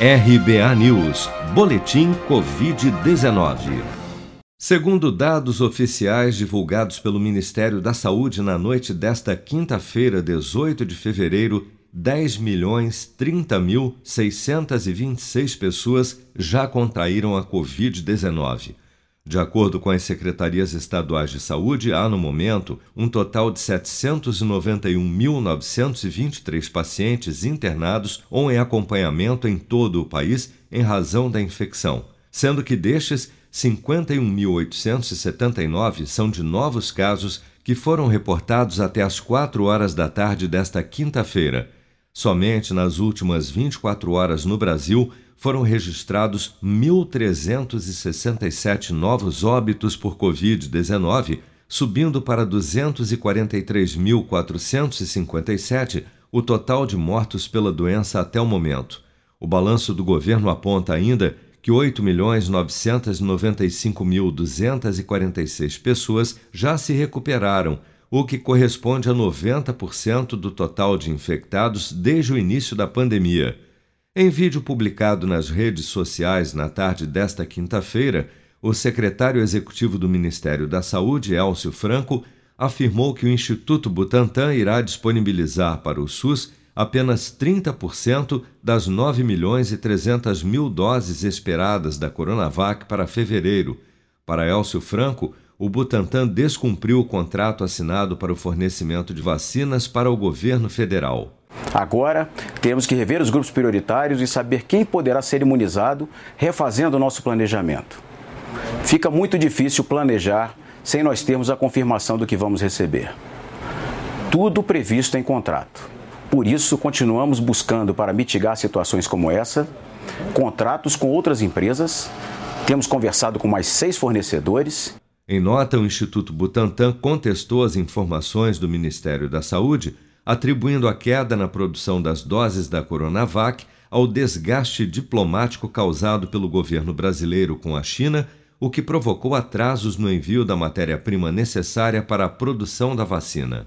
RBA News, Boletim Covid-19. Segundo dados oficiais divulgados pelo Ministério da Saúde na noite desta quinta-feira, 18 de fevereiro, 10 milhões 30 mil 626 pessoas já contraíram a Covid-19. De acordo com as secretarias estaduais de saúde, há no momento um total de 791.923 pacientes internados ou em acompanhamento em todo o país em razão da infecção, sendo que destes, 51.879 são de novos casos que foram reportados até às 4 horas da tarde desta quinta-feira. Somente nas últimas 24 horas no Brasil foram registrados 1.367 novos óbitos por Covid-19, subindo para 243.457 o total de mortos pela doença até o momento. O balanço do governo aponta ainda que 8.995.246 pessoas já se recuperaram, o que corresponde a 90% do total de infectados desde o início da pandemia. Em vídeo publicado nas redes sociais na tarde desta quinta-feira, o secretário executivo do Ministério da Saúde, Elcio Franco, afirmou que o Instituto Butantan irá disponibilizar para o SUS apenas 30% das 9 milhões e 300 mil doses esperadas da Coronavac para fevereiro. Para Elcio Franco, o Butantan descumpriu o contrato assinado para o fornecimento de vacinas para o governo federal. Agora, temos que rever os grupos prioritários e saber quem poderá ser imunizado, refazendo o nosso planejamento. Fica muito difícil planejar sem nós termos a confirmação do que vamos receber. Tudo previsto em contrato. Por isso, continuamos buscando para mitigar situações como essa, contratos com outras empresas. Temos conversado com mais seis fornecedores. Em nota, o Instituto Butantan contestou as informações do Ministério da Saúde atribuindo a queda na produção das doses da Coronavac ao desgaste diplomático causado pelo governo brasileiro com a China, o que provocou atrasos no envio da matéria-prima necessária para a produção da vacina.